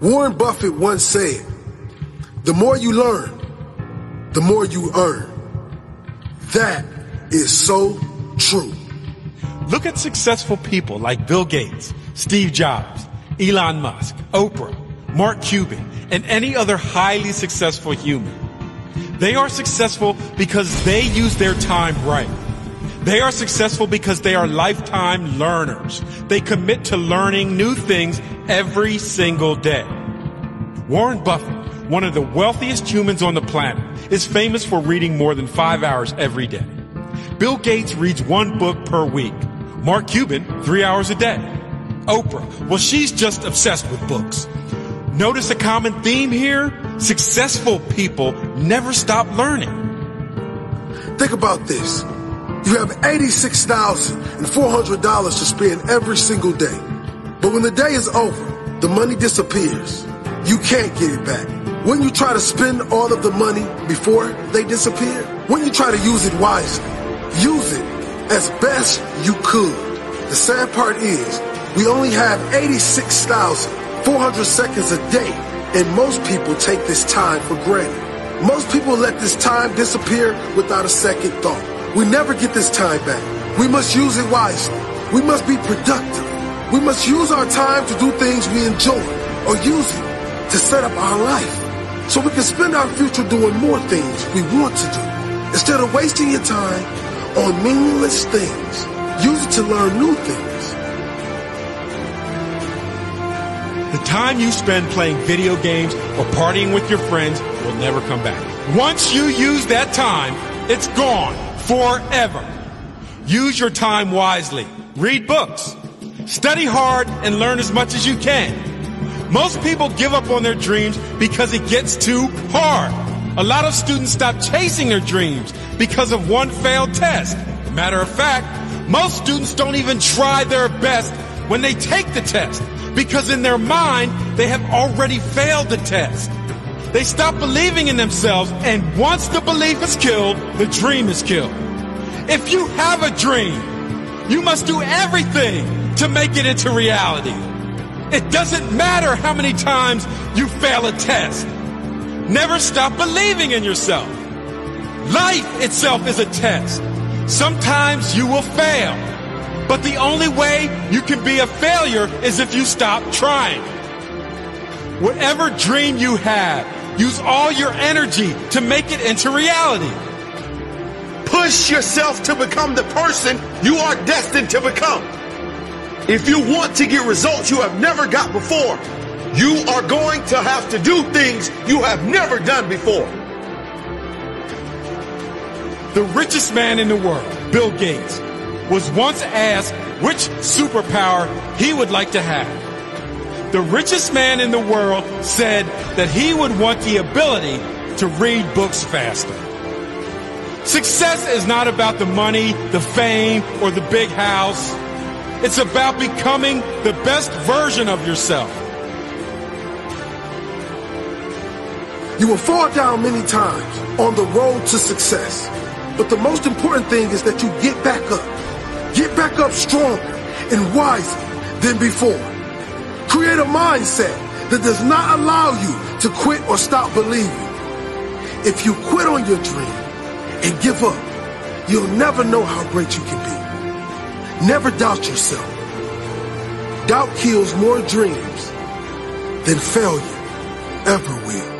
Warren Buffett once said, the more you learn, the more you earn. That is so true. Look at successful people like Bill Gates, Steve Jobs, Elon Musk, Oprah, Mark Cuban, and any other highly successful human. They are successful because they use their time right. They are successful because they are lifetime learners. They commit to learning new things every single day. Warren Buffett, one of the wealthiest humans on the planet, is famous for reading more than five hours every day. Bill Gates reads one book per week. Mark Cuban, three hours a day. Oprah, well, she's just obsessed with books. Notice a common theme here? Successful people never stop learning. Think about this. You have $86,400 to spend every single day. But when the day is over, the money disappears. You can't get it back. When you try to spend all of the money before they disappear, when you try to use it wisely, use it as best you could. The sad part is, we only have 86,400 seconds a day, and most people take this time for granted. Most people let this time disappear without a second thought. We never get this time back. We must use it wisely. We must be productive. We must use our time to do things we enjoy or use it to set up our life so we can spend our future doing more things we want to do. Instead of wasting your time on meaningless things, use it to learn new things. The time you spend playing video games or partying with your friends will never come back. Once you use that time, it's gone forever. Use your time wisely. Read books. Study hard and learn as much as you can. Most people give up on their dreams because it gets too hard. A lot of students stop chasing their dreams because of one failed test. Matter of fact, most students don't even try their best when they take the test because in their mind, they have already failed the test. They stop believing in themselves, and once the belief is killed, the dream is killed. If you have a dream, you must do everything to make it into reality. It doesn't matter how many times you fail a test. Never stop believing in yourself. Life itself is a test. Sometimes you will fail, but the only way you can be a failure is if you stop trying. Whatever dream you have, use all your energy to make it into reality. Push yourself to become the person you are destined to become. If you want to get results you have never got before, you are going to have to do things you have never done before. The richest man in the world, Bill Gates, was once asked which superpower he would like to have. The richest man in the world said that he would want the ability to read books faster. Success is not about the money, the fame, or the big house. It's about becoming the best version of yourself. You will fall down many times on the road to success. But the most important thing is that you get back up. Get back up stronger and wiser than before. Create a mindset that does not allow you to quit or stop believing. If you quit on your dream and give up, you'll never know how great you can be. Never doubt yourself. Doubt kills more dreams than failure ever will.